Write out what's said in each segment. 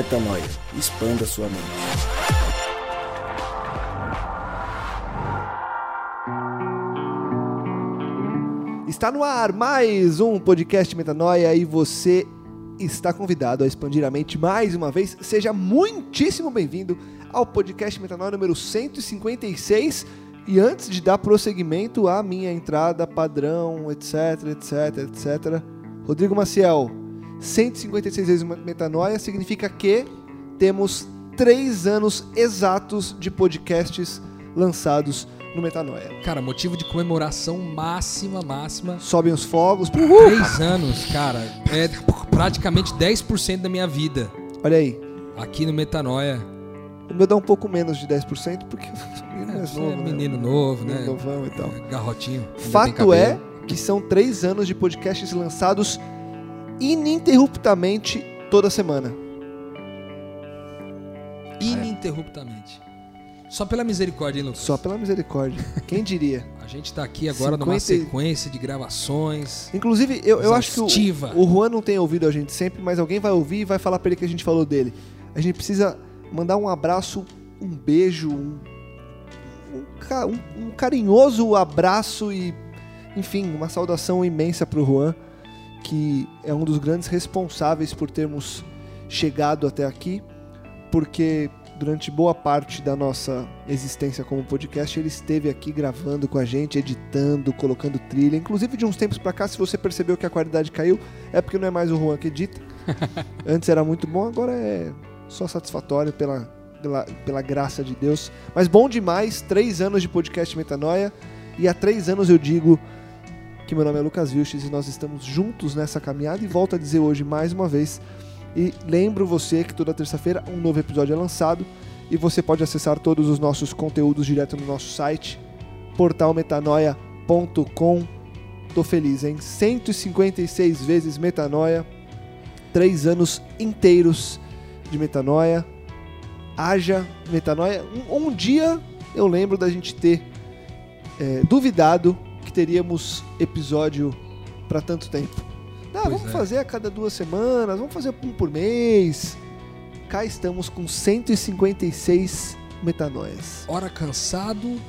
Metanoia. Expanda sua mente. Está no ar mais um podcast Metanoia e você está convidado a expandir a mente mais uma vez. Seja muitíssimo bem-vindo ao podcast Metanoia número 156. E antes de dar prosseguimento à minha entrada padrão, etc, etc, etc, Rodrigo Maciel, 156 vezes Metanoia significa que temos três anos exatos de podcasts lançados no Metanoia. Cara, motivo de comemoração máxima, máxima. Sobem os fogos. Três anos, cara. É praticamente 10% da minha vida. Olha aí. Aqui no Metanoia. O meu dá um pouco menos de 10%, porque sou menino É, novo. é né? menino novo, né? Menino novão e tal. Garrotinho. ainda tem Fato é que são três anos de podcasts lançados ininterruptamente toda semana. Ininterruptamente. Só pela misericórdia, hein, Lucas? Só pela misericórdia. Quem diria? A gente tá aqui agora numa 50 e- sequência de gravações. Inclusive, eu, eu acho que o, o Juan não tem ouvido a gente sempre, mas alguém vai ouvir e vai falar pra ele que a gente falou dele. A gente precisa mandar um abraço, um beijo, um, um, um- um carinhoso abraço e, enfim, uma saudação imensa pro Juan, que é um dos grandes responsáveis por termos chegado até aqui, porque durante boa parte da nossa existência como podcast, ele esteve aqui gravando com a gente, editando, colocando trilha. Inclusive, de uns tempos pra cá, se você percebeu que a qualidade caiu, é porque não é mais o Juan que edita. Antes era muito bom, agora é só satisfatório pela, pela, pela graça de Deus. Mas bom demais, três anos de podcast Metanoia. E há três anos eu digo que meu nome é Lucas Vilches e nós estamos juntos nessa caminhada. E volto a dizer hoje mais uma vez. E lembro você que toda terça-feira um novo episódio é lançado. E você pode acessar todos os nossos conteúdos direto no nosso site, portalmetanoia.com. Tô feliz, hein? 156 vezes metanoia, três anos inteiros de metanoia. Haja metanoia. Um, um dia eu lembro da gente ter é, duvidado que teríamos episódio para tanto tempo. Ah, Pois vamos é. fazer a cada duas semanas, vamos fazer um por mês. Cá estamos com 156 metanoias. Hora cansado,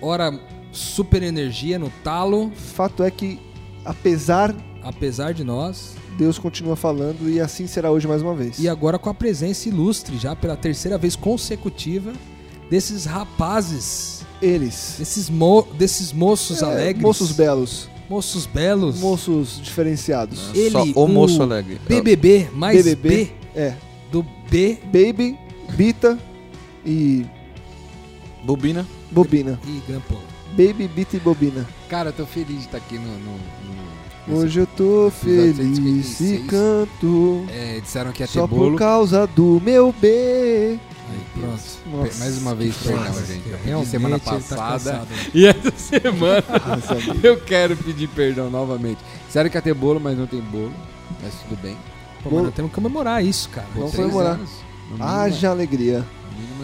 hora super energia no talo, Fato é que, apesar, apesar de nós. Deus continua falando e assim será hoje mais uma vez. E agora com a presença ilustre, já pela terceira vez consecutiva, desses rapazes, Eles, desses, mo desses moços é, alegres. moços belos, Moços belos. moços diferenciados. Ele, Só o moço o alegre. BBB, mais BBB. B É, do B Baby, Bita e Bobina. Bobina. e Grampolo. Baby, Bita e Bobina. Cara, eu tô feliz de estar aqui no. no- no- Hoje eu tô feliz e 156. canto É, disseram que ia ter só bolo. por causa do meu B. Aí, pronto. Nossa, Mais uma vez, perdão, gente. Eu pedi Realmente semana tá passada. cansado. e essa semana amigo. eu quero pedir perdão novamente. Disseram que ia ter bolo, mas não tem bolo. Mas tudo bem. Pô, mas nós temos que comemorar isso, cara. Vamos comemorar. Haja alegria.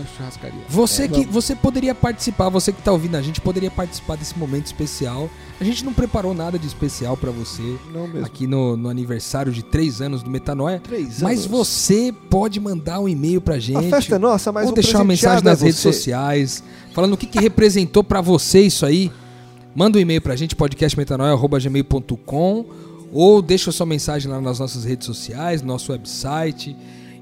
É churrascaria. Você É, que vamos. você poderia participar, você que tá ouvindo a gente poderia participar desse momento especial. A gente não preparou nada de especial pra você aqui no, no aniversário de três anos do Metanoia. Três Mas anos. você pode mandar um e-mail pra gente. A festa é nossa, mas ou deixar uma mensagem presenteado é nas redes sociais, falando o que, que representou pra você isso aí. Manda um e-mail pra gente, podcastmetanoia.gmail.com ou deixa sua mensagem lá nas nossas redes sociais, no nosso website.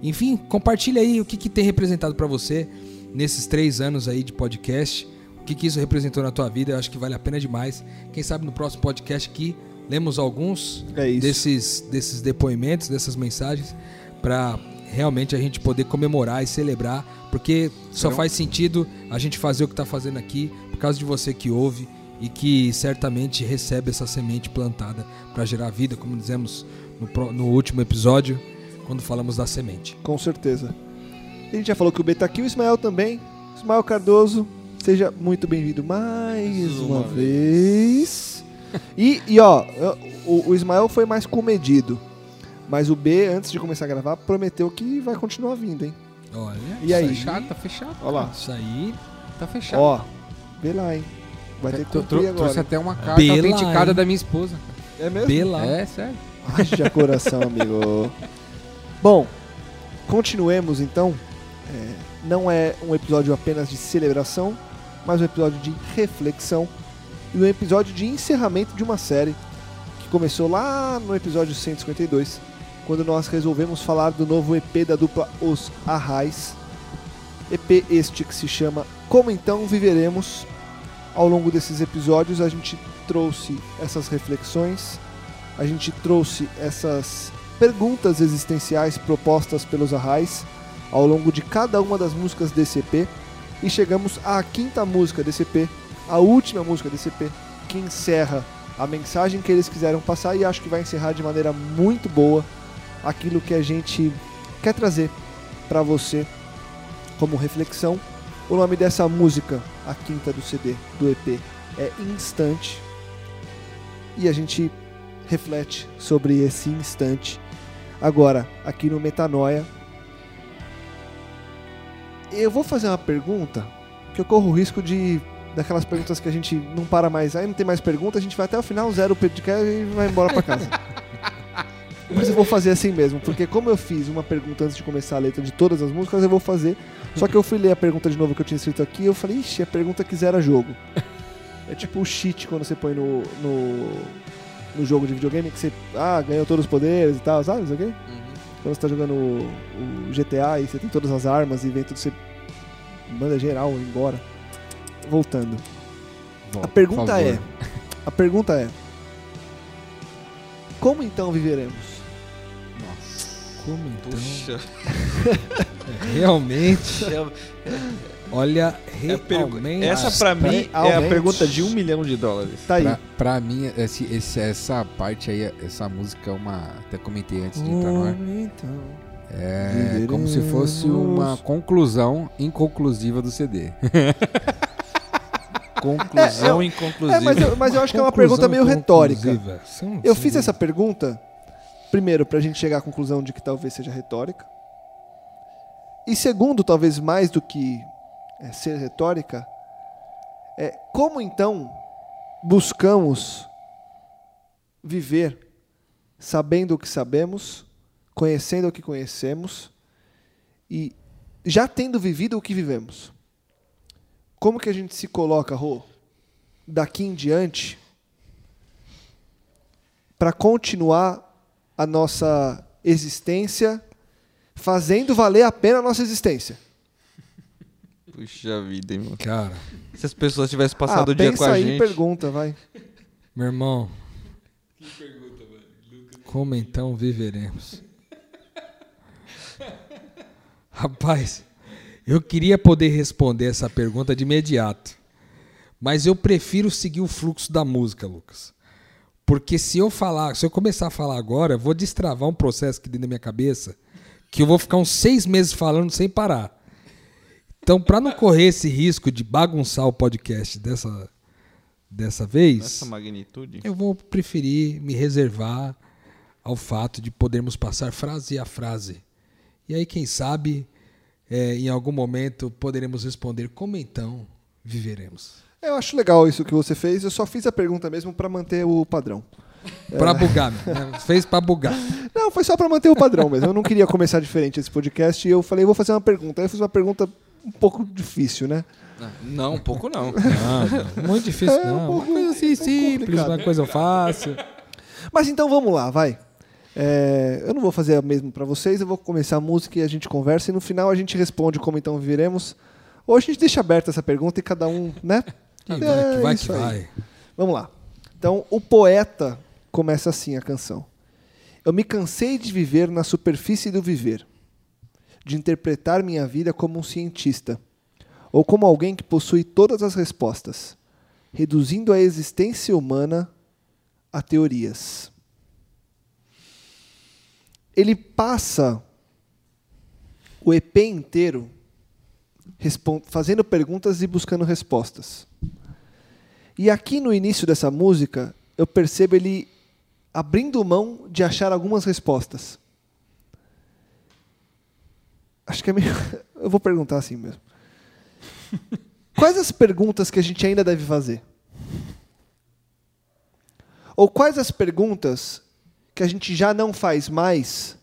Enfim, compartilha aí o que, que tem representado pra você nesses três anos aí de podcast. O que, que isso representou na tua vida. Eu acho que vale a pena demais. Quem sabe no próximo podcast aqui lemos alguns É desses, desses depoimentos, dessas mensagens, para realmente a gente poder comemorar e celebrar, porque só Serão- faz sentido a gente fazer o que está fazendo aqui por causa de você que ouve e que certamente recebe essa semente plantada para gerar vida, como dizemos no, no último episódio, quando falamos da semente. Com certeza. A gente já falou que o B tá aqui, o Ismael também. Ismael Cardoso, seja muito bem-vindo mais uma, uma vez. E, e, ó, o, o Ismael foi mais comedido. Mas o B, antes de começar a gravar, prometeu que vai continuar vindo, hein? Olha, E aí? Fechado, tá fechado. Ó lá. isso aí. Tá fechado. Ó, vê lá, hein? Vai ter que Eu agora. trouxe até uma carta Bela, autenticada hein? da minha esposa. É mesmo? Bela. É, sério. Haja coração, amigo. Bom, continuemos então. É, não é um episódio apenas de celebração, mas um episódio de reflexão e um episódio de encerramento de uma série que começou lá no episódio 152, quando nós resolvemos falar do novo EP da dupla Os Arrais. EP este que se chama Como Então Viveremos. Ao longo desses episódios a gente trouxe essas reflexões, a gente trouxe essas perguntas existenciais propostas pelos Arrais ao longo de cada uma das músicas EP e chegamos à quinta música EP, a última música EP, que encerra a mensagem que eles quiseram passar e acho que vai encerrar de maneira muito boa aquilo que a gente quer trazer para você como reflexão. O nome dessa música, a quinta do CD, do EP, é Instante. E a gente reflete sobre esse instante agora aqui no Metanoia. Eu vou fazer uma pergunta que eu corro o risco de daquelas perguntas que a gente não para mais, aí não tem mais pergunta, a gente vai até o final, zero o podcast e vai embora para casa. Mas eu vou fazer assim mesmo, porque como eu fiz uma pergunta antes de começar a letra de todas as músicas, eu vou fazer. Só que eu fui ler a pergunta de novo que eu tinha escrito aqui e eu falei, ixi, é pergunta que zera jogo. É tipo o cheat quando você põe no, no, no jogo de videogame, que você ah, ganhou todos os poderes e tal, sabe? Isso aqui? Quando você tá jogando o, o GTA e você tem todas as armas e vem tudo, você manda geral embora. Voltando. Volta, A pergunta é: A pergunta é: Como então viveremos? Como então? Puxa. Realmente, olha, É realmente. Essa pra mim é a pergunta de um milhão de dólares. Tá aí. Pra, pra mim, esse, esse- essa parte aí, essa música é uma. Até comentei antes de entrar no ar. É como se fosse uma conclusão inconclusiva do CD. Conclusão É, inconclusiva. É, mas eu, mas eu acho que é uma pergunta meio retórica. São- Eu são- fiz essa pergunta, primeiro, pra gente chegar à conclusão de que talvez seja retórica. E segundo, talvez mais do que é, ser retórica, é como então buscamos viver sabendo o que sabemos, conhecendo o que conhecemos e já tendo vivido o que vivemos. Como que a gente se coloca, Rô, daqui em diante para continuar a nossa existência, fazendo valer a pena a nossa existência. Puxa vida, hein, mano. Cara, Se as pessoas tivessem passado ah, o dia com a aí, gente. pergunta, vai. meu irmão. Como então viveremos? Rapaz, eu queria poder responder essa pergunta de imediato. Mas eu prefiro seguir o fluxo da música, Lucas. Porque se eu falar, se eu começar a falar agora, eu vou destravar um processo aqui dentro da minha cabeça que eu vou ficar uns seis meses falando sem parar. Então, para não correr esse risco de bagunçar o podcast dessa, dessa vez, Essa magnitude. eu vou preferir me reservar ao fato de podermos passar frase a frase. E aí, quem sabe, é, em algum momento poderemos responder como então viveremos. Eu acho legal isso que você fez, eu só fiz a pergunta mesmo para manter o padrão. Pra bugar, né? fez pra bugar. Não, foi só para manter o padrão mesmo. Eu não queria começar diferente esse podcast e eu falei, vou fazer uma pergunta. Aí eu fiz uma pergunta um pouco difícil, né? Não, um pouco não. Não, não, muito difícil, É, um não. pouco- Uma coisa assim um pouco simples, complicado. uma coisa fácil. Mas então vamos lá, vai. É, eu não vou fazer a mesma para vocês, eu vou começar a música e a gente conversa e no final a gente responde como então viveremos. Ou a gente deixa aberta essa pergunta e cada um, né? Que É, vai que vai. isso Que vai. Vamos lá. Então, o poeta começa assim a canção. Eu me cansei de viver na superfície do viver, de interpretar minha vida como um cientista, ou como alguém que possui todas as respostas, reduzindo a existência humana a teorias. Ele passa o EP inteiro fazendo perguntas e buscando respostas. E aqui no início dessa música, eu percebo ele abrindo mão de achar algumas respostas. Acho que é meio. Eu vou perguntar assim mesmo. Quais as perguntas que a gente ainda deve fazer? Ou quais as perguntas que a gente já não faz mais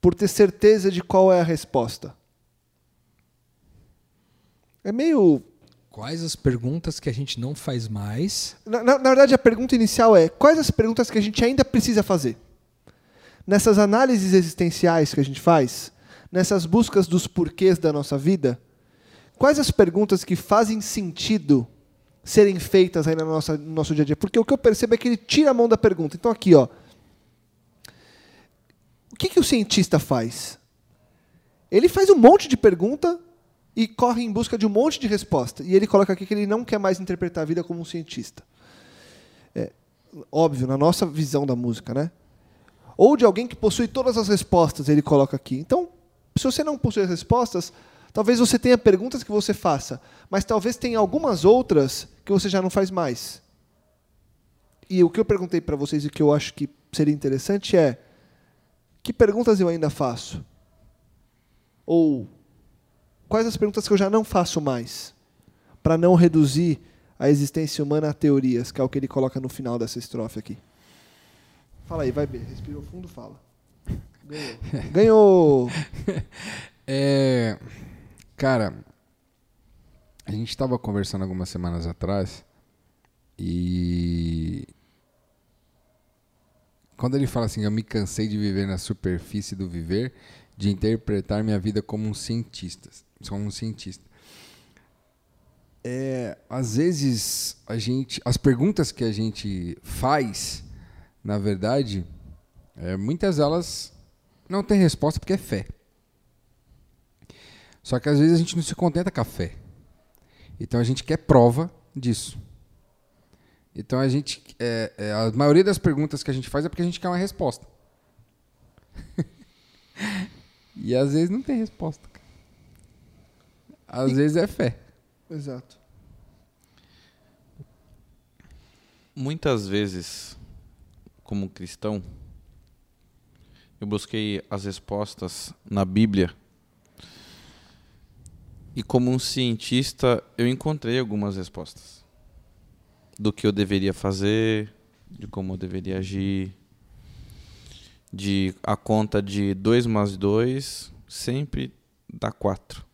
por ter certeza de qual é a resposta? É meio. Quais as perguntas que a gente não faz mais? Na, na- na verdade, a pergunta inicial é: quais as perguntas que a gente ainda precisa fazer? Nessas análises existenciais que a gente faz, nessas buscas dos porquês da nossa vida, quais as perguntas que fazem sentido serem feitas aí na nossa, no nosso dia a dia? Porque o que eu percebo é que ele tira a mão da pergunta. Então, aqui, ó. O que, que o cientista faz? Ele faz um monte de pergunta e corre em busca de um monte de resposta. E ele coloca aqui que ele não quer mais interpretar a vida como um cientista. É, óbvio, na nossa visão da música, né? Ou de alguém que possui todas as respostas, ele coloca aqui. Então, se você não possui as respostas, talvez você tenha perguntas que você faça, mas talvez tenha algumas outras que você já não faz mais. E o que eu perguntei para vocês e que eu acho que seria interessante é: que perguntas eu ainda faço? Ou quais as perguntas que eu já não faço mais? Para não reduzir a existência humana a teorias, que é o que ele coloca no final dessa estrofe aqui. Fala aí, vai, B. Respirou fundo, fala. Ganhou. É, cara, a gente estava conversando algumas semanas atrás e quando ele fala assim, eu me cansei de viver na superfície do viver, de interpretar minha vida como um cientista, como um cientista. É, às vezes a gente, as perguntas que a gente faz, na verdade, é, muitas delas não tem resposta porque é fé. Só que às vezes a gente não se contenta com a fé. Então a gente quer prova disso. Então a gente. É, é, a maioria das perguntas que a gente faz é porque a gente quer uma resposta. e às vezes não tem resposta. Às vezes é fé. Exato. Muitas vezes, como cristão, eu busquei as respostas na Bíblia. E como um cientista, eu encontrei algumas respostas. Do que eu deveria fazer, de como eu deveria agir, de a conta de 2 mais 2 sempre dá 4.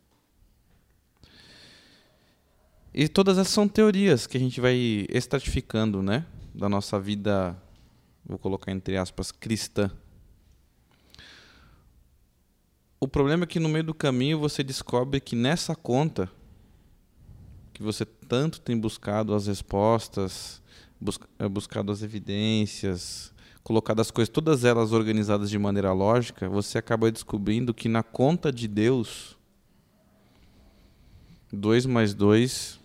E todas essas são teorias que a gente vai estratificando, né? Da nossa vida, vou colocar entre aspas, cristã. O problema é que no meio do caminho você descobre que nessa conta, que você tanto tem buscado as respostas, eh, buscado as evidências, colocado as coisas, todas elas organizadas de maneira lógica, você acaba descobrindo que na conta de Deus, 2 mais 2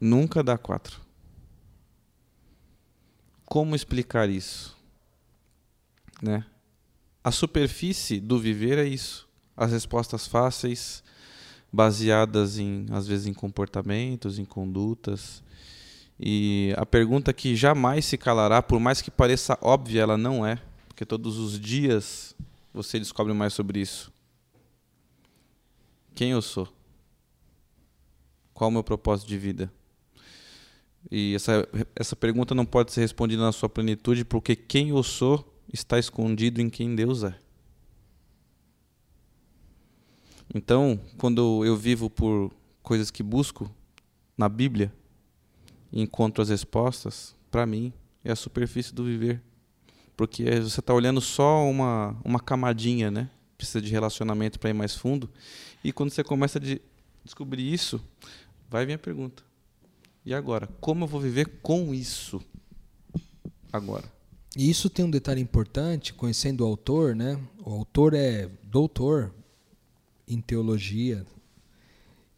nunca dá 4. Como explicar isso? Né? A superfície do viver é isso. As respostas fáceis, baseadas em, às vezes, em comportamentos, em condutas. E a pergunta que jamais se calará, por mais que pareça óbvia, ela não é, porque todos os dias você descobre mais sobre isso. Quem eu sou? Qual o meu propósito de vida? E essa, essa pergunta não pode ser respondida na sua plenitude, porque quem eu sou está escondido em quem Deus é. Então, quando eu vivo por coisas que busco na Bíblia e encontro as respostas, para mim é a superfície do viver. Porque você está olhando só uma, uma camadinha, né? Precisa de relacionamento para ir mais fundo. E quando você começa a de descobrir isso, vai vir a pergunta: e agora? Como eu vou viver com isso agora? E isso tem um detalhe importante, conhecendo o autor, né? O autor é doutor em teologia.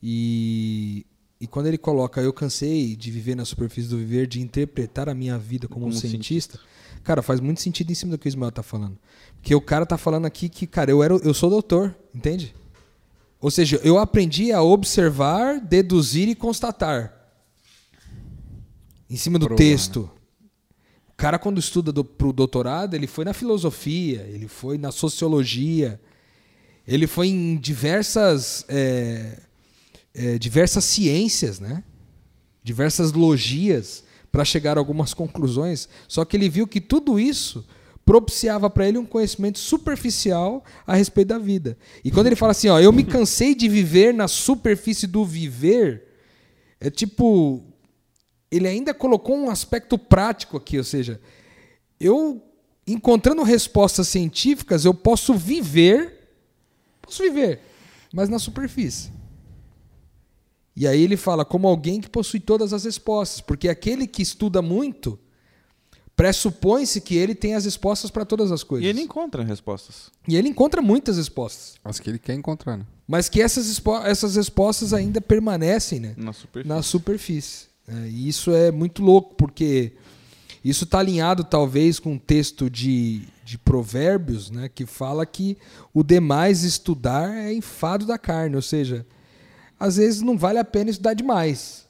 E, e quando ele coloca, eu cansei de viver na superfície do viver, de interpretar a minha vida como, Como um um cientista, cara, faz muito sentido em cima do que o Ismael tá falando. Porque o cara tá falando aqui que, cara, eu, era, eu sou doutor, entende? Ou seja, eu aprendi a observar, deduzir e constatar. Em cima do Provar, texto. Cara, quando estuda do, pro doutorado, ele foi na filosofia, ele foi na sociologia, ele foi em diversas, é, é, diversas ciências, né? diversas logias, para chegar a algumas conclusões. Só que ele viu que tudo isso propiciava para ele um conhecimento superficial a respeito da vida. E quando ele fala assim, ó, eu me cansei de viver na superfície do viver, é tipo ele ainda colocou um aspecto prático aqui, ou seja, eu encontrando respostas científicas, eu posso viver, posso viver, mas na superfície. E aí ele fala como alguém que possui todas as respostas, porque aquele que estuda muito pressupõe-se que ele tem as respostas para todas as coisas. E ele encontra respostas. E ele encontra muitas respostas, As que ele quer encontrar, né? mas que essas, essas respostas ainda permanecem, né? Na superfície. na superfície. É, e isso é muito louco, porque isso está alinhado talvez com um texto de, de provérbios, né, que fala que o demais estudar é enfado da carne, ou seja, às vezes não vale a pena estudar demais.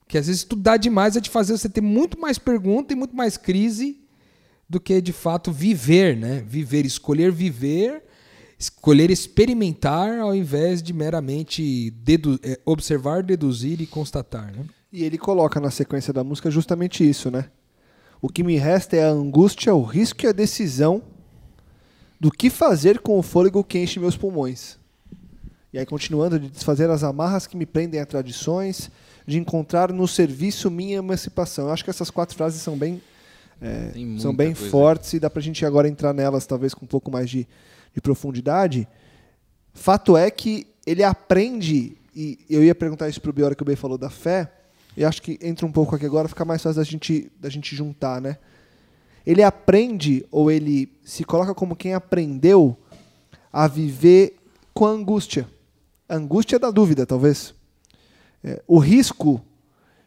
Porque às vezes estudar demais é de fazer você ter muito mais pergunta e muito mais crise do que de fato viver, né? Viver, escolher viver, escolher experimentar ao invés de meramente dedu- eh, observar, deduzir e constatar, né? E ele coloca na sequência da música justamente isso, né? O que me resta é a angústia, o risco e a decisão do que fazer com o fôlego que enche meus pulmões. E aí, continuando, de desfazer as amarras que me prendem a tradições, de encontrar no serviço minha emancipação. Eu acho que essas quatro frases são bem, é, são bem coisa. fortes e dá pra gente agora entrar nelas, talvez com um pouco mais de, de profundidade. Fato é que ele aprende, e eu ia perguntar isso pro Biora que o Bey falou da fé, e acho que entra um pouco aqui agora, fica mais fácil da gente, da gente juntar, né? Ele aprende, ou ele se coloca como quem aprendeu a viver com a angústia. A angústia da dúvida, talvez. É, o risco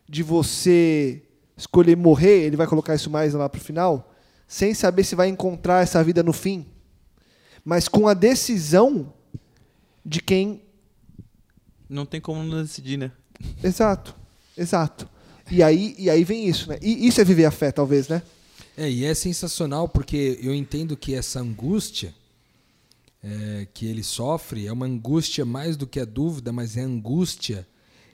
de você escolher morrer, ele vai colocar isso mais lá pro final, sem saber se vai encontrar essa vida no fim, mas com a decisão de quem Não tem como não decidir, né? Exato, exato. E aí, e aí vem isso, né? E isso é viver a fé, talvez, né? É, e é sensacional porque eu entendo que essa angústia é, que ele sofre é uma angústia mais do que a dúvida, mas é angústia,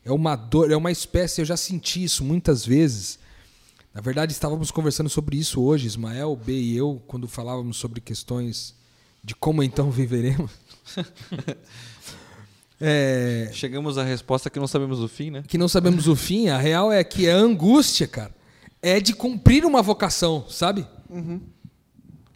é uma dor, é uma espécie. Eu já senti isso muitas vezes. Na verdade, estávamos conversando sobre isso hoje, Ismael, B e eu, quando falávamos sobre questões de como então viveremos. é, Chegamos à resposta que não sabemos o fim, né? que não sabemos o fim, a real é que a angústia, cara, é de cumprir uma vocação, sabe?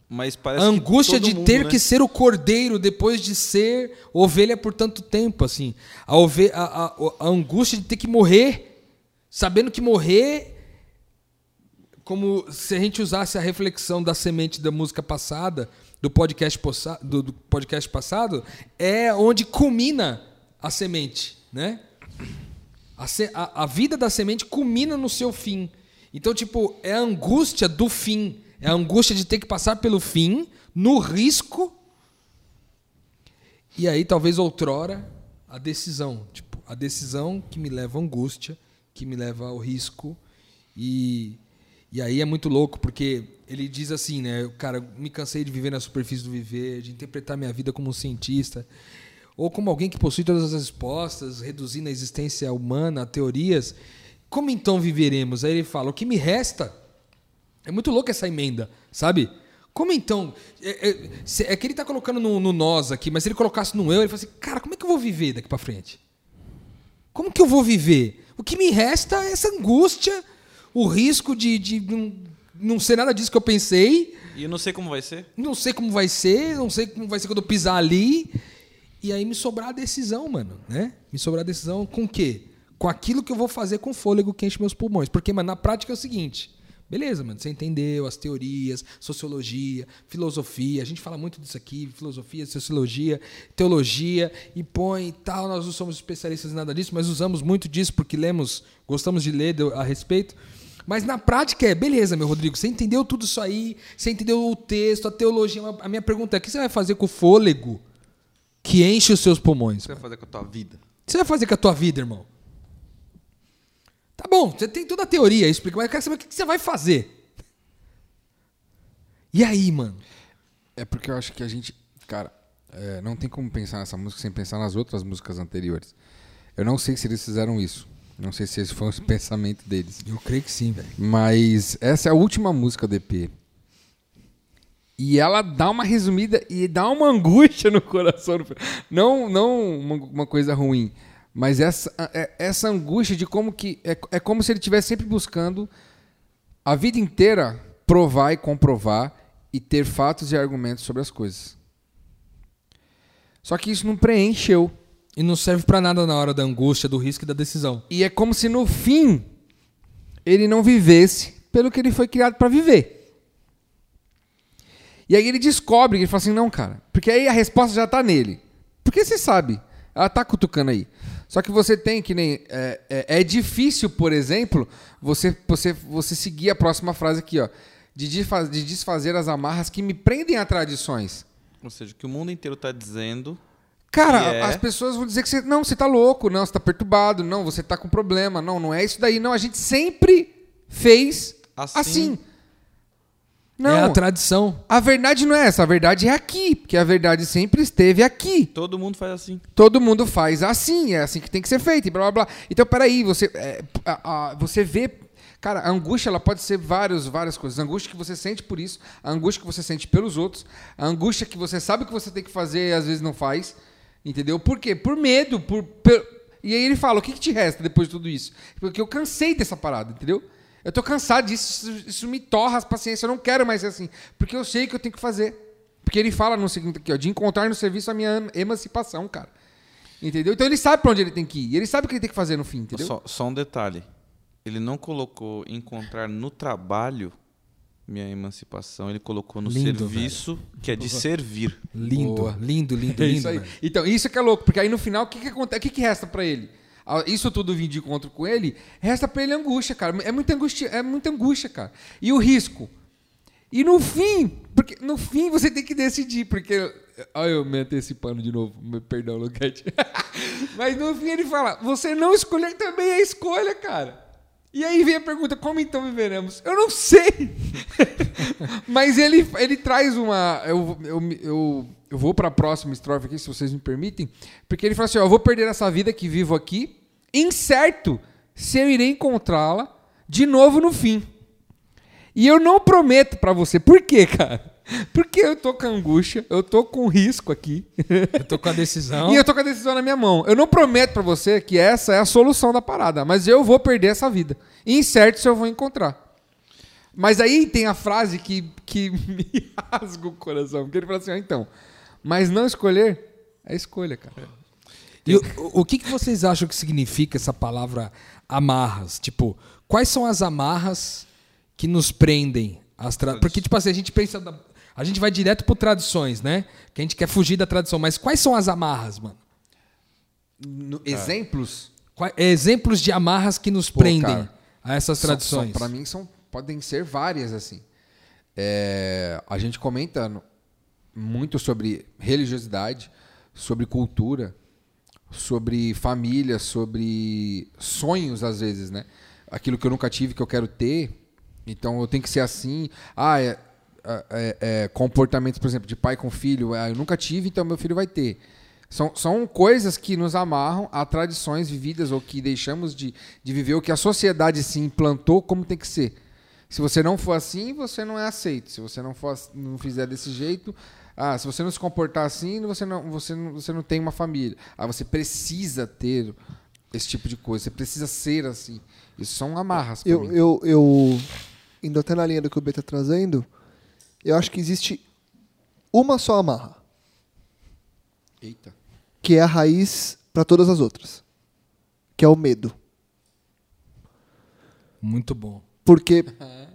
Mas parece a angústia que todo de mundo, ter né? que ser o cordeiro depois de ser ovelha por tanto tempo, assim. A, ove- a- a- a angústia de ter que morrer, sabendo que morrer, como se a gente usasse a reflexão da semente da música passada, do podcast, do podcast passado, é onde culmina a semente, né? A, se- a- a vida da semente culmina no seu fim. Então, tipo, é a angústia do fim. É a angústia de ter que passar pelo fim, no risco. E aí, talvez outrora, a decisão. Tipo, a decisão que me leva à angústia, que me leva ao risco. E, e aí é muito louco, porque ele diz assim, né? Cara, me cansei de viver na superfície do viver, de interpretar minha vida como um cientista ou como alguém que possui todas as respostas, reduzindo a existência humana a teorias, como então viveremos? Aí ele fala: o que me resta. É muito louco essa emenda, sabe? Como então? É, é, é que ele está colocando no, no nós aqui, mas se ele colocasse no eu, ele fala assim: cara, como é que eu vou viver daqui para frente? Como que eu vou viver? O que me resta é essa angústia, o risco de, de não, não ser nada disso que eu pensei, E eu não sei como vai ser. não sei como vai ser, não sei como vai ser quando eu pisar ali. E aí me sobrar a decisão, mano, né? Me sobrar a decisão com o quê? Com aquilo que eu vou fazer com fôlego que enche meus pulmões. Porque, mano, na prática é o seguinte. Beleza, mano, você entendeu as teorias, sociologia, filosofia, a gente fala muito disso aqui, filosofia, sociologia, teologia, e põe e tal, nós não somos especialistas em nada disso, mas usamos muito disso porque lemos, gostamos de ler a respeito. Mas na prática é, beleza, meu Rodrigo, você entendeu tudo isso aí, você entendeu o texto, a teologia. A minha pergunta é: o que você vai fazer com o fôlego que enche os seus O pulmões? que você vai fazer com a tua vida? O que você vai fazer com a tua vida, irmão? Tá bom, você tem toda a teoria, explica, mas eu quero saber o que você vai fazer. E aí, mano? É porque eu acho que a gente, cara, é, não tem como pensar nessa música sem pensar nas outras músicas anteriores. Eu não sei se eles fizeram isso. Não sei se esse foi o pensamento deles. Eu creio que sim, velho. Mas essa é a última música do EP. E ela dá uma resumida e dá uma angústia no coração. Não, não uma, uma coisa ruim, mas essa, é- essa angústia de como que. É, é como se ele estivesse sempre buscando a vida inteira provar e comprovar e ter fatos e argumentos sobre as coisas. Só que isso não preencheu. E não serve pra nada na hora da angústia, do risco e da decisão. E é como se no fim ele não vivesse pelo que ele foi criado para viver. E aí ele descobre, ele fala assim, não, cara, porque aí a resposta já tá nele. Porque você sabe, ela tá cutucando aí. Só que você tem que nem. É, é, é difícil, por exemplo, você, você, você seguir a próxima frase aqui, ó. De, desfaz- de desfazer as amarras que me prendem a tradições. Ou seja, que o mundo inteiro está dizendo. Cara, é? as pessoas vão dizer que você. Não, você tá louco, não, você tá perturbado, não, você tá com problema. Não, não é isso daí. Não, a gente sempre fez assim. Assim. Não, É a tradição. a verdade não é essa, a verdade é aqui, porque a verdade sempre esteve aqui. Todo mundo faz assim. Todo mundo faz assim, é assim que tem que ser feito, e blá blá blá. Então, peraí, você, é, a- a- você vê. Cara, a angústia ela pode ser vários, várias coisas. A angústia que você sente por isso, a angústia que você sente pelos outros, a angústia que você sabe que você tem que fazer e às vezes não faz. Entendeu? Por quê? Por medo, por. per- E aí ele fala: o que, que te resta depois de tudo isso? Porque eu cansei dessa parada, entendeu? Eu tô cansado disso, isso, isso me torra as paciências, eu não quero mais ser assim. Porque eu sei que eu tenho que fazer. Porque ele fala no seguinte aqui, ó, de encontrar no serviço a minha em- emancipação, cara. Entendeu? Então ele sabe pra onde ele tem que ir. E ele sabe o que ele tem que fazer no fim, entendeu? Só, só um detalhe. Ele não colocou encontrar no trabalho minha emancipação, ele colocou no Lindo, serviço, que é de servir. Lindo, Boa. lindo, lindo, É lindo. isso aí. velho. Então, isso que é louco, porque aí no final, o que, que acontece? O que, que resta pra ele? Isso tudo vindo de encontro com ele, resta pra ele angústia, cara. É muita angústia, é muita angústia, cara. E o risco. E no fim, porque no fim você tem que decidir, porque. Olha, eu me antecipando de novo. Me perdão, Luquete. Mas no fim ele fala: você não escolher também é escolha, cara. E aí vem a pergunta: como então viveremos? Eu não sei. Mas ele, ele traz uma. Eu, eu, eu, eu vou para a próxima estrofe aqui, se vocês me permitem. Porque ele fala assim: ó, eu vou perder essa vida que vivo aqui, incerto se eu irei encontrá-la de novo no fim. E eu não prometo para você. Por quê, cara? Porque eu tô com angústia, eu tô com risco aqui. Eu tô com a decisão. E eu tô com a decisão na minha mão. Eu não prometo pra você que essa é a solução da parada, mas eu vou perder essa vida. E incerto se eu vou encontrar. Mas aí tem a frase que, que me rasga o coração. Porque ele fala assim, ó, então, mas não escolher é escolha, cara. E o, o que, que vocês acham que significa essa palavra amarras? Tipo, quais são as amarras que nos prendem? As tra... Porque, tipo assim, a gente pensa. da- A gente vai direto por tradições, né? Que a gente quer fugir da tradição. Mas quais são as amarras, mano? No- exemplos? Qua- exemplos de amarras que nos Pô, prendem cara, a essas tradições. Para mim são podem ser várias assim. É, a gente comenta no- muito sobre religiosidade, sobre cultura, sobre família, sobre sonhos às vezes, né? Aquilo que eu nunca tive que eu quero ter, então eu tenho que ser assim. Ah, é, é- é comportamentos, por exemplo, de pai com filho. Ah, eu nunca tive, então meu filho vai ter. São, são coisas que nos amarram a tradições vividas ou que deixamos de, de viver o que a sociedade se implantou como tem que ser. Se você não for assim, você não é aceito. Se você não, for, não fizer desse jeito, ah, se você não se comportar assim, você não, você, não, você não tem uma família. Ah, você precisa ter esse tipo de coisa. Você precisa ser assim. Isso são amarras. Eu, mim. eu, eu, indo até na linha do que o B tá trazendo, eu acho que existe uma só amarra, Eita. que é a raiz para todas as outras, que é o medo. Muito bom. Porque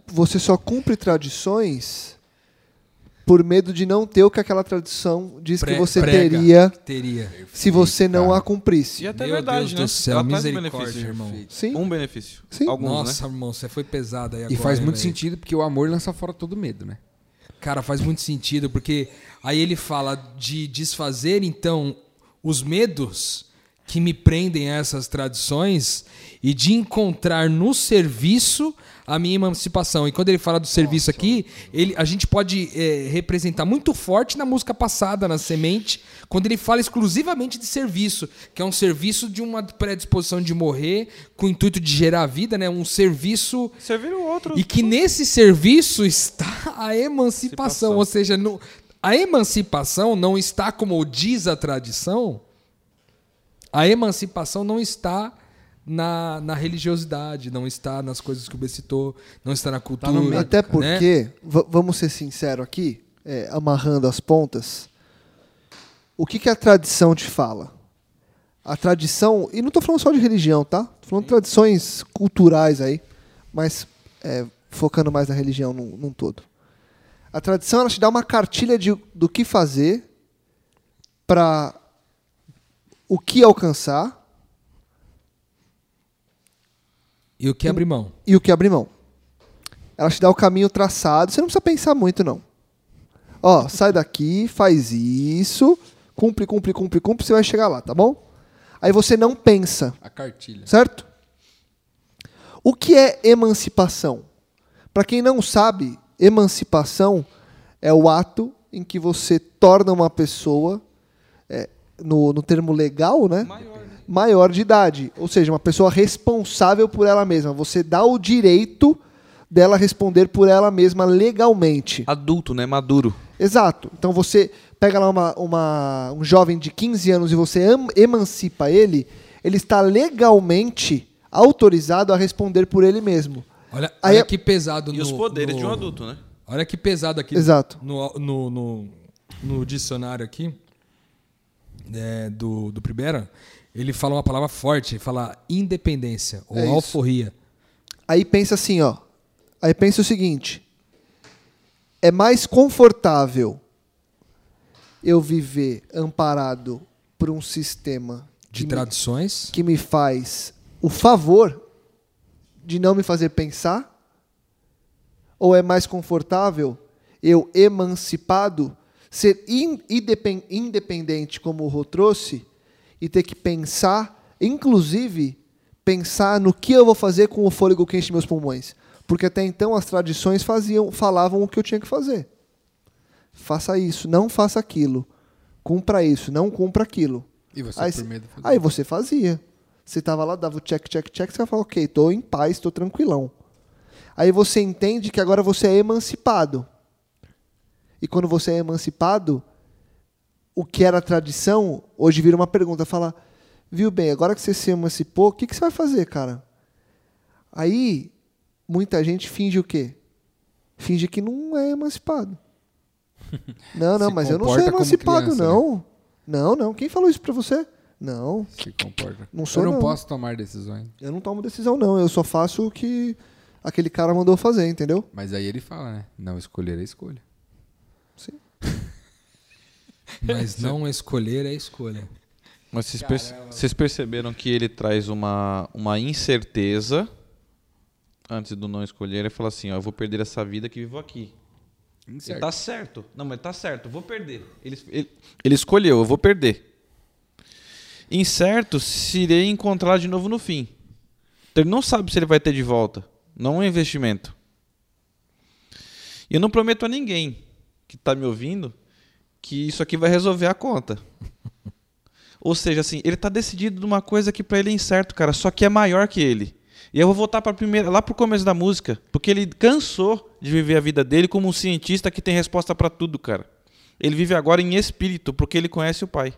você só cumpre tradições por medo de não ter o que aquela tradição diz Pre- que você prega. teria Teria. se você não a cumprisse. E até Meu verdade, Deus né? do céu, Ela um misericórdia, benefício. irmão. Sim. Um benefício. Sim. Alguns, Nossa, né? irmão, você foi pesado aí E agora. faz hein, muito velho? sentido porque o amor lança fora todo medo, né? Cara, faz muito sentido, porque aí ele fala de desfazer, então, os medos que me prendem a essas tradições e de encontrar no serviço a minha emancipação. E quando ele fala do serviço aqui, ele, a gente pode é, representar muito forte na música passada, na Semente, quando ele fala exclusivamente de serviço, que é um serviço de uma predisposição de morrer com o intuito de gerar vida, né? Um serviço Servir o outro. e que nesse serviço está a emancipação. Emancipação. Ou seja, no- a emancipação não está como diz a tradição. A emancipação não está na, na religiosidade, não está nas coisas que o B citou, não está na cultura. no meio. Até né? porque, va- vamos ser sinceros aqui, é, amarrando as pontas, o que, que a tradição te fala? A tradição, e não estou falando só de religião, tá? Tô falando de tradições culturais aí, mas é, focando mais na religião num, num todo. A tradição ela te dá uma cartilha de, do que fazer para o que alcançar E o que abre mão? e o que abrir mão. Ela te dá o caminho traçado, você não precisa pensar muito, não. Ó, sai daqui, faz isso, cumpre, cumpre, cumpre, cumpre, você vai chegar lá, tá bom? Aí você não pensa, A cartilha. certo? O que é emancipação? Para quem não sabe, emancipação é o ato em que você torna uma pessoa, é, no, no termo legal, né? Maior, né? maior de idade, ou seja, uma pessoa responsável por ela mesma. Você dá o direito dela responder por ela mesma legalmente. Adulto, né? Maduro. Exato. Então você pega lá uma, uma- um jovem de 15 anos e você emancipa ele, ele está legalmente autorizado a responder por ele mesmo. Olha, Aí olha é- que pesado E no, os poderes no- de um adulto, né? Olha que pesado aqui. Exato. No, no, no, no dicionário aqui é, do, do Primera, ele fala uma palavra forte, ele fala independência ou É alforria. Aí pensa assim, ó. Aí pensa o seguinte: é mais confortável eu viver amparado por um sistema De que me- tradições. que me faz o favor de não me fazer pensar? Ou é mais confortável eu, emancipado, ser in- indepen- independente, como o Rô trouxe, e ter que pensar, inclusive, pensar no que eu vou fazer com o fôlego que enche meus pulmões? Porque até então as tradições faziam, falavam o que eu tinha que fazer. Faça isso, não faça aquilo. Cumpra isso, não cumpra aquilo. E você, Aí, por medo, fazia. aí você fazia. Você tava lá, dava o check, check, check, você fala, ok, tô em paz, tô tranquilão. Aí você entende que agora você é emancipado. E quando você é emancipado, o que era tradição, hoje vira uma pergunta, fala, viu bem, agora que você se emancipou, o que, que você vai fazer, cara? Aí, muita gente finge o quê? Finge que não é emancipado. Não, não, mas eu não sou emancipado, criança, né? não. Não, não. Quem falou isso pra você? Não, Se comporta. Não sou, Eu não, não. posso tomar decisões. eu não tomo decisão, não. Eu só faço o que aquele cara mandou fazer, entendeu? Mas aí ele fala, né? Não escolher é escolha. Mas não escolher é escolha. Mas vocês, perce- vocês perceberam que ele traz uma, uma incerteza antes do não escolher. Ele fala assim: ó, eu vou perder essa vida que vivo aqui. Ele tá certo. Não, mas tá certo, vou perder. Ele, ele, ele escolheu, eu vou perder. Incerto se irei encontrar de novo no fim. Então ele não sabe se ele vai ter de volta. Não é um investimento. E eu não prometo a ninguém que está me ouvindo que isso aqui vai resolver a conta. Ou seja, assim, ele está decidido numa coisa que para ele é incerto, cara, só que é maior que ele. E eu vou voltar para primeira, lá pro começo da música, porque ele cansou de viver a vida dele como um cientista que tem resposta para tudo, cara. Ele vive agora em espírito, porque ele conhece o Pai.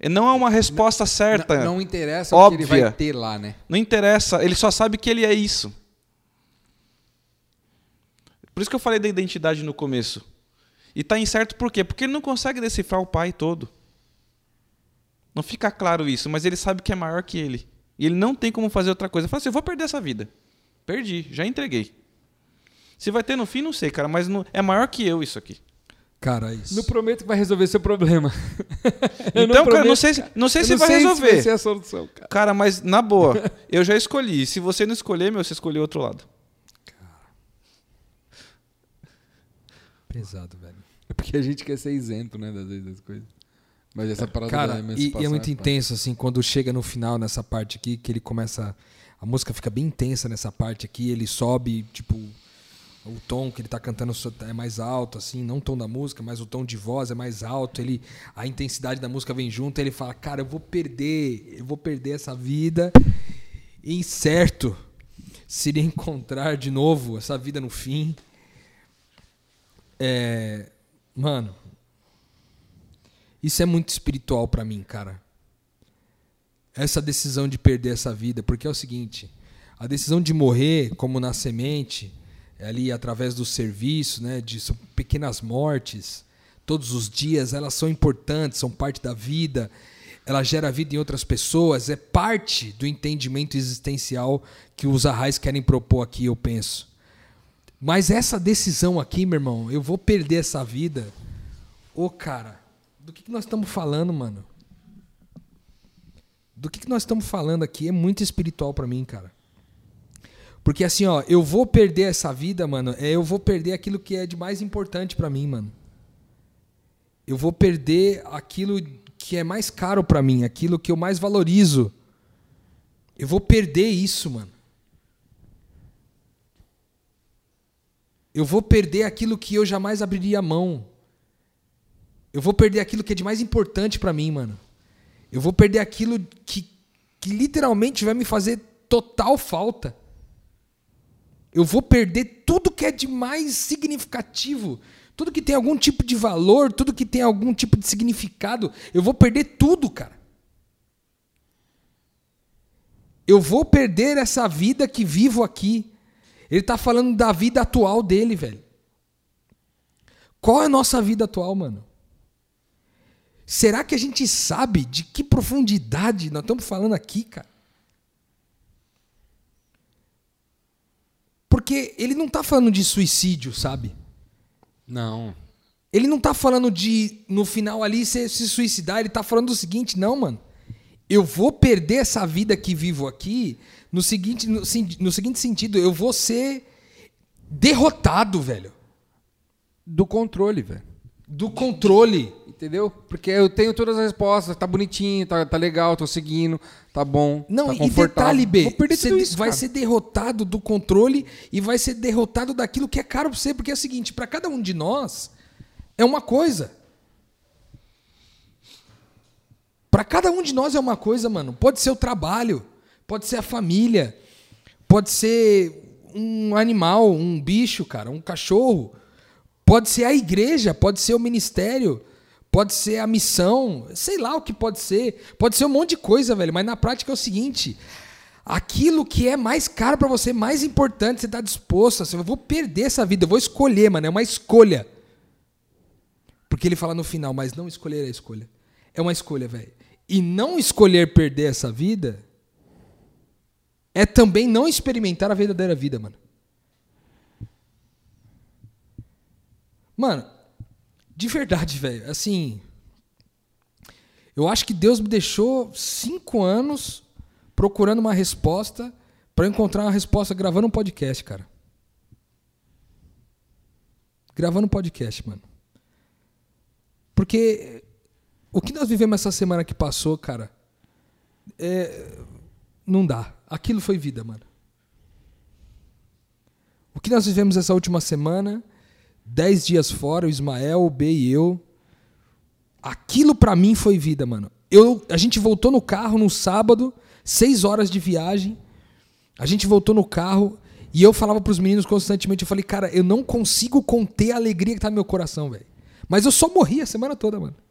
E não é uma resposta certa. Não, não interessa o que ele Óbvia. vai ter lá, né? Não interessa, ele só sabe que ele é isso. Por isso que eu falei da identidade no começo. E tá incerto por quê? Porque ele não consegue decifrar o pai todo. Não fica claro isso, mas ele sabe que é maior que ele. E ele não tem como fazer outra coisa. Ele fala assim: eu vou perder essa vida. Perdi, já entreguei. Se vai ter no fim, não sei, cara, mas não- é maior que eu isso aqui. Cara, isso. Não prometo que vai resolver seu problema. Então, cara, não sei, se- não sei eu se não vai sei resolver. Se vai ser a solução, cara. Cara, mas na boa, eu já escolhi. Se você não escolher, meu, você escolheu outro lado. Pesado, velho. É porque a gente quer ser isento, né, das das coisas. Mas essa parada da Cara, e, emancipação e é muito pá. intenso, assim, quando chega no final, nessa parte aqui, que ele começa. A música fica bem intensa nessa parte aqui, ele sobe, tipo. O tom que ele tá cantando é mais alto, assim, não o tom da música, mas o tom de voz é mais alto. Ele, a intensidade da música vem junto. Ele fala, cara, eu vou perder, eu vou perder essa vida. Incerto se encontrar de novo essa vida no fim. É, mano, isso é muito espiritual para mim, cara. Essa decisão de perder essa vida, porque é o seguinte, a decisão de morrer como na semente, ali através do serviço, né, de pequenas mortes, todos os dias, elas são importantes, são parte da vida, ela gera vida em outras pessoas, é parte do entendimento existencial que os arrais querem propor aqui, eu penso. Mas essa decisão aqui, meu irmão, eu vou perder essa vida. Ô, cara, do que, que nós estamos falando, mano? Do que, que nós estamos falando aqui é muito espiritual para mim, cara. Porque assim, ó, eu vou perder essa vida, mano, é eu vou perder aquilo que é de mais importante para mim, mano. Eu vou perder aquilo que é mais caro para mim, aquilo que eu mais valorizo. Eu vou perder isso, mano. Eu vou perder aquilo que eu jamais abriria mão. Eu vou perder aquilo que é de mais importante para mim, mano. Eu vou perder aquilo que, que literalmente vai me fazer total falta. Eu vou perder tudo que é de mais significativo, tudo que tem algum tipo de valor, tudo que tem algum tipo de significado. Eu vou perder tudo, cara. Eu vou perder essa vida que vivo aqui. Ele está falando da vida atual dele, velho. Qual é a nossa vida atual, mano? Será que a gente sabe de que profundidade nós estamos falando aqui, cara? Porque ele não está falando de suicídio, sabe? Não. Ele não está falando de, no final ali, se, se suicidar. Ele está falando do seguinte, não, mano. Eu vou perder essa vida que vivo aqui no seguinte, no, no seguinte sentido. Eu vou ser derrotado, velho. Do controle, velho. Do controle. Entendeu? Porque eu tenho todas as respostas, tá bonitinho, tá, tá legal, tô seguindo, tá bom. Não, tá e detalhe, B, você isso, vai cara. ser derrotado do controle e vai ser derrotado daquilo que é caro pra você, porque é o seguinte, para cada um de nós é uma coisa. Para cada um de nós é uma coisa, mano. Pode ser o trabalho, pode ser a família, pode ser um animal, um bicho, cara, um cachorro. Pode ser a igreja, pode ser o ministério, pode ser a missão, sei lá o que pode ser. Pode ser um monte de coisa, velho, mas na prática é o seguinte: aquilo que é mais caro para você, mais importante, você tá disposto, assim, eu vou perder essa vida, eu vou escolher, mano, é uma escolha. Porque ele fala no final, mas não escolher é a escolha. É uma escolha, velho. E não escolher perder essa vida é também não experimentar a verdadeira vida, mano. Mano, de verdade, velho, assim. Eu acho que Deus me deixou cinco anos procurando uma resposta para encontrar uma resposta gravando um podcast, cara. Gravando um podcast, mano. Porque o que nós vivemos essa semana que passou, cara, é, não dá. Aquilo foi vida, mano. O que nós vivemos essa última semana, dez dias fora, o Ismael, o B e eu, aquilo pra mim foi vida, mano. Eu, a gente voltou no carro no sábado, seis horas de viagem. A gente voltou no carro e eu falava pros meninos constantemente, eu falei, cara, eu não consigo conter a alegria que tá no meu coração, velho. Mas eu só morri a semana toda, mano.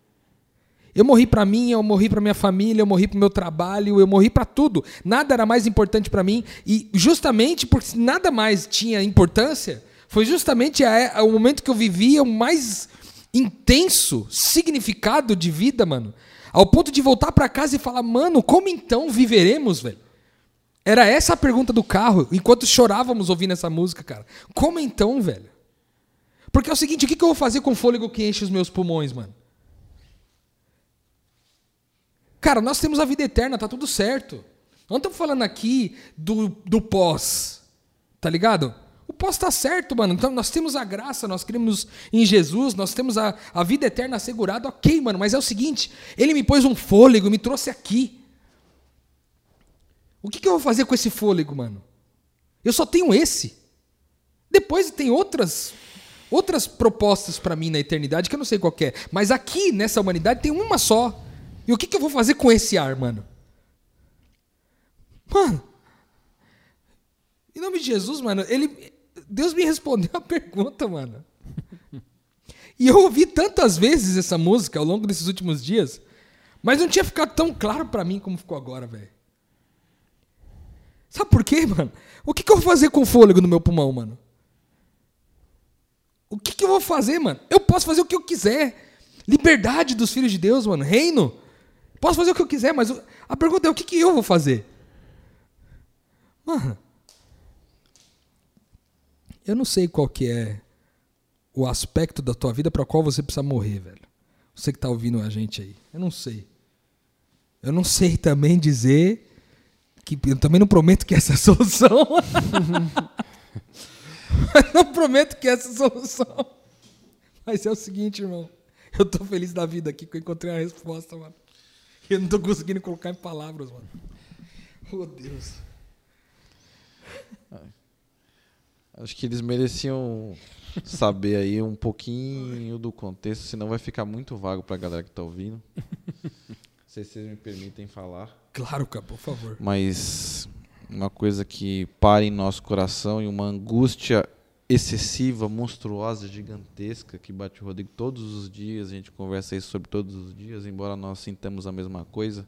Eu morri pra mim, eu morri pra minha família, eu morri pro meu trabalho, eu morri pra tudo. Nada era mais importante pra mim e justamente porque nada mais tinha importância, foi justamente a- a- o momento que eu vivia o mais intenso significado de vida, mano. Ao ponto de voltar pra casa e falar, mano, como então viveremos, velho? Era essa a pergunta do carro, enquanto chorávamos ouvindo essa música, cara. Como então, velho? Porque é o seguinte, o que eu vou fazer com o fôlego que enche os meus pulmões, mano? Cara, nós temos a vida eterna, tá tudo certo. Não estamos falando aqui do, do pós, tá ligado? O pós tá certo, mano. Então nós temos a graça, nós cremos em Jesus, nós temos a, a vida eterna assegurada, ok, mano. Mas é o seguinte, ele me pôs um fôlego, me trouxe aqui. O que, que eu vou fazer com esse fôlego, mano? Eu só tenho esse. Depois tem outras outras propostas pra mim na eternidade que eu não sei qual é. Mas aqui nessa humanidade tem uma só. E o que, que eu vou fazer com esse ar, mano? Mano, Em nome de Jesus, mano, ele. Deus me respondeu a pergunta, mano. E eu ouvi tantas vezes essa música ao longo desses últimos dias, mas não tinha ficado tão claro pra mim como ficou agora, velho. Sabe por quê, mano? O que, que eu vou fazer com o fôlego no meu pulmão, mano? O que, que eu vou fazer, mano? Eu posso fazer o que eu quiser. Liberdade dos filhos de Deus, mano. Reino. Posso fazer o que eu quiser, mas a pergunta é o que, que eu vou fazer? Mano. Eu não sei qual que é o aspecto da tua vida para qual você precisa morrer, velho. Você que tá ouvindo a gente aí. Eu não sei. Eu não sei também dizer que eu também não prometo que essa é a solução. Não prometo que essa é a solução. Mas é o seguinte, irmão. Eu tô feliz da vida aqui que eu encontrei a resposta, mano. Eu não tô conseguindo colocar em palavras, mano. Oh, Deus. Acho que eles mereciam saber aí um pouquinho do contexto, senão vai ficar muito vago pra galera que tá ouvindo. Não sei se vocês me permitem falar. Claro, cara, por favor. Mas uma coisa que para em nosso coração e uma angústia excessiva, monstruosa, gigantesca que bate o Rodrigo todos os dias, a gente conversa isso sobre todos os dias, embora nós sintamos a mesma coisa.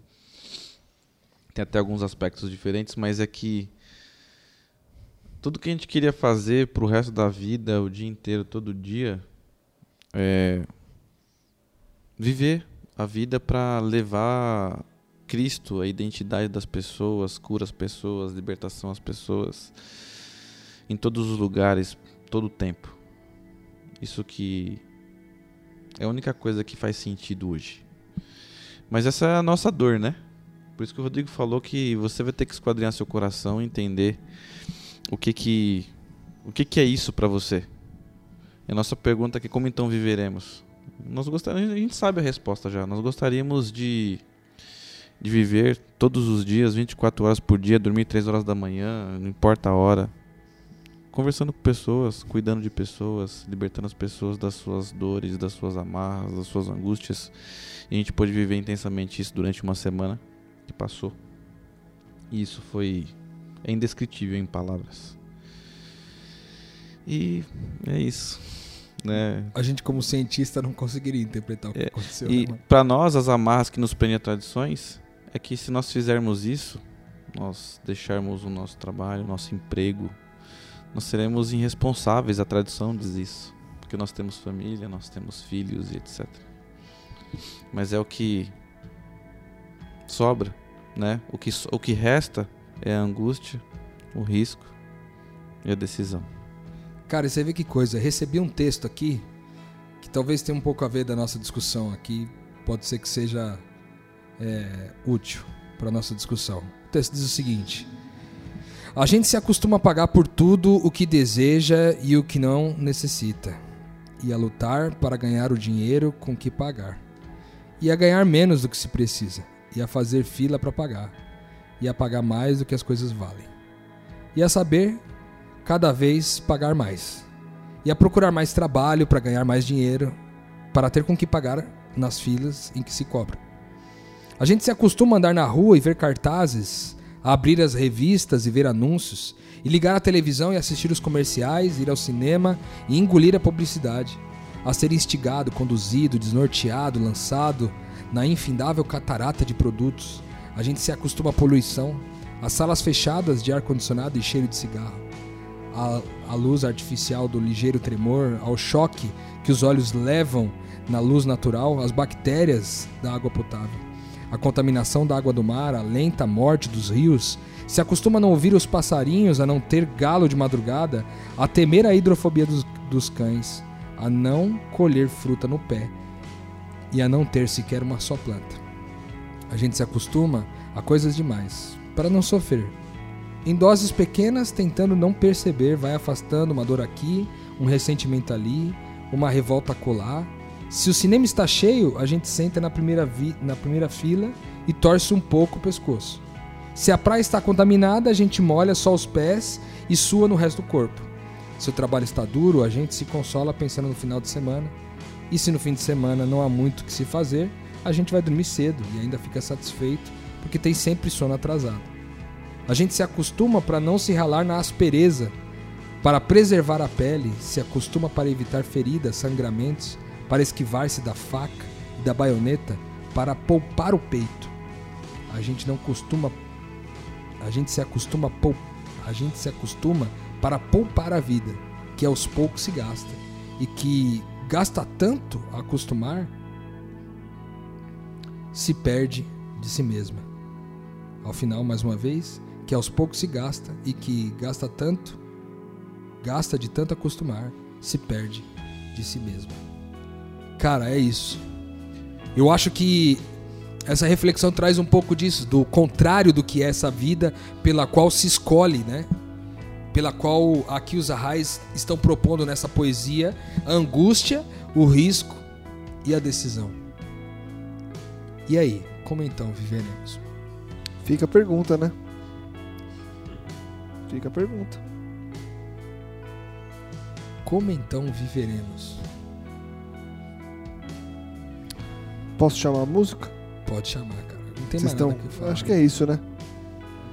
Tem até alguns aspectos diferentes, mas é que tudo que a gente queria fazer pro resto da vida, o dia inteiro, todo dia, é viver a vida para levar Cristo, a identidade das pessoas, cura as pessoas, libertação às pessoas, em todos os lugares, todo o tempo. Isso que é a única coisa que faz sentido hoje. Mas essa é a nossa dor, né? Por isso que o Rodrigo falou que você vai ter que esquadrinhar seu coração e entender o que que o que que é isso para você. E a nossa pergunta é como então viveremos? Nós gostaríamos, a gente sabe a resposta já. Nós gostaríamos de de viver todos os dias, 24 horas por dia, dormir 3 horas da manhã, não importa a hora, conversando com pessoas, cuidando de pessoas, libertando as pessoas das suas dores, das suas amarras, das suas angústias. E a gente pôde viver intensamente isso durante uma semana que passou. E isso foi é indescritível em palavras. E é isso, né? A gente, como cientista, não conseguiria interpretar o que É, aconteceu. E né, para nós, as amarras que nos prendem a tradições é que se nós fizermos isso, nós deixarmos o nosso trabalho, o nosso emprego, nós seremos irresponsáveis. A tradição diz isso. Porque nós temos família, nós temos filhos e etc. Mas é o que sobra, né? O que, o que resta é a angústia, o risco e a decisão. Cara, e você vê que coisa. Recebi um texto aqui que talvez tenha um pouco a ver da nossa discussão aqui. Pode ser que seja é, útil para nossa discussão. O texto diz o seguinte: A gente se acostuma a pagar por tudo o que deseja e o que não necessita, e a lutar para ganhar o dinheiro com que pagar, e a ganhar menos do que se precisa, e a fazer fila para pagar, e a pagar mais do que as coisas valem, e a saber cada vez pagar mais, e a procurar mais trabalho para ganhar mais dinheiro, para ter com que pagar nas filas em que se cobra. A gente se acostuma a andar na rua e ver cartazes, abrir as revistas e ver anúncios, e ligar a televisão e assistir os comerciais, ir ao cinema e engolir a publicidade, a ser instigado, conduzido, desnorteado, lançado na infindável catarata de produtos. A gente se acostuma à poluição, às salas fechadas de ar-condicionado e cheiro de cigarro, à, à luz artificial do ligeiro tremor, ao choque que os olhos levam na luz natural, às bactérias da água potável a contaminação da água do mar, a lenta morte dos rios, se acostuma a não ouvir os passarinhos, a não ter galo de madrugada, a temer a hidrofobia dos, dos cães, a não colher fruta no pé e a não ter sequer uma só planta. A gente se acostuma a coisas demais para não sofrer. Em doses pequenas, tentando não perceber, vai afastando uma dor aqui, um ressentimento ali, uma revolta colar, se o cinema está cheio, a gente senta na primeira, vi- na primeira fila e torce um pouco o pescoço. Se a praia está contaminada, a gente molha só os pés e sua no resto do corpo. Se o trabalho está duro, a gente se consola pensando no final de semana. E se no fim de semana não há muito o que se fazer, a gente vai dormir cedo e ainda fica satisfeito porque tem sempre sono atrasado. A gente se acostuma para não se ralar na aspereza, para preservar a pele, se acostuma para evitar feridas, sangramentos, para esquivar-se da faca e da baioneta, para poupar o peito. A gente não costuma a gente se acostuma pou- a gente se acostuma para poupar a vida, que aos poucos se gasta e que gasta tanto a acostumar se perde de si mesma. Ao final, mais uma vez, que aos poucos se gasta e que gasta tanto, gasta de tanto acostumar, se perde de si mesma. Cara, é isso. Eu acho que essa reflexão traz um pouco disso, do contrário do que é essa vida pela qual se escolhe, né? Pela qual aqui os arrais estão propondo nessa poesia a angústia, o risco e a decisão. E aí, como então viveremos? Fica a pergunta, né? Fica a pergunta. Como então viveremos? Posso chamar a música? Pode chamar, cara. Não tem Vocês mais estão. nada que falar. Acho que é isso, né?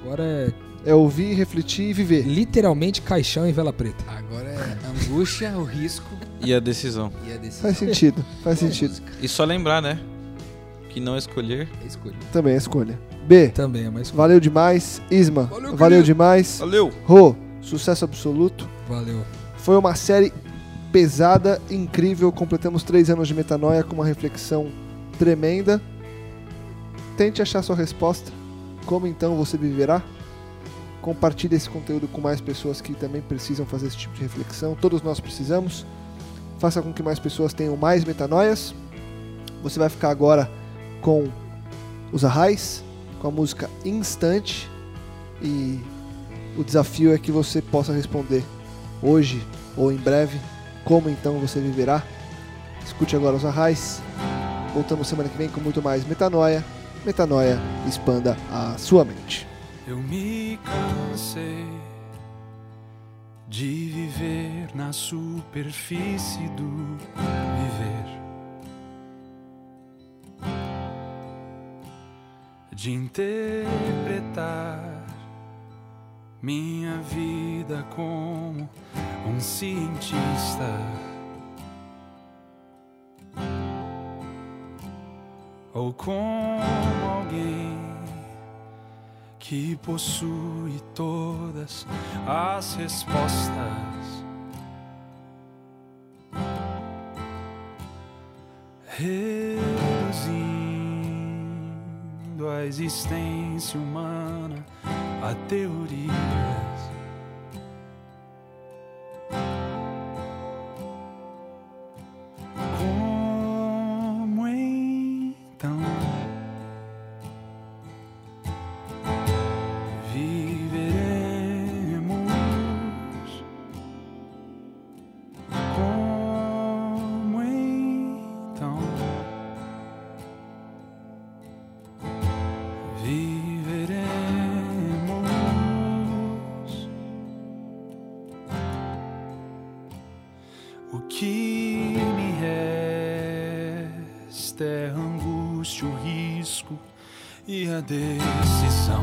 Agora é É ouvir, refletir e viver. literalmente caixão e vela preta. Agora é a angústia, o risco E a decisão. e a decisão. Faz sentido, faz sentido. E só lembrar, né? Que não escolher. É escolha. Também é escolha. B. Também é mais Valeu demais. Isma, Valeu, valeu, demais. Valeu! Rô, sucesso absoluto. Valeu. Foi uma série pesada, incrível. Completamos três anos de metanoia com uma reflexão tremenda. Tente achar sua resposta. Como então você viverá? Compartilhe esse conteúdo com mais pessoas que também precisam fazer esse tipo de reflexão. Todos nós precisamos. Faça com que mais pessoas tenham mais metanoias. Você vai ficar agora com os arrais, com a música Instante. E o desafio é que você possa responder hoje ou em breve como então você viverá. Escute agora os arrais. Voltamos semana que vem com muito mais metanoia. Metanoia, expanda a sua mente. Eu me cansei de viver na superfície do viver, de interpretar minha vida como um cientista. Ou como alguém que possui todas as respostas. Reduzindo a existência humana a teorias. E a decisão.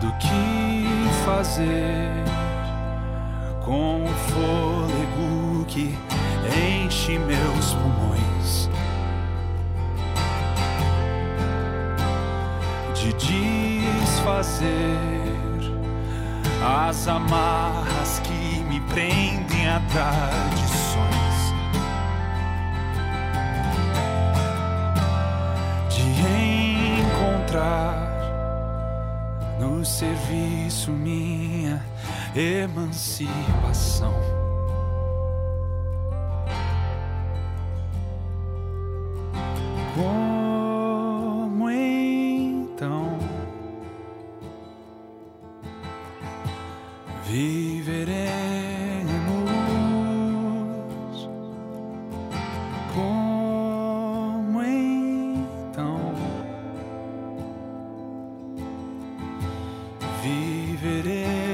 do que fazer com o fôlego que enche meus pulmões de desfazer as amarras que me prendem a tradições no serviço minha emancipação. Viveremos. Eu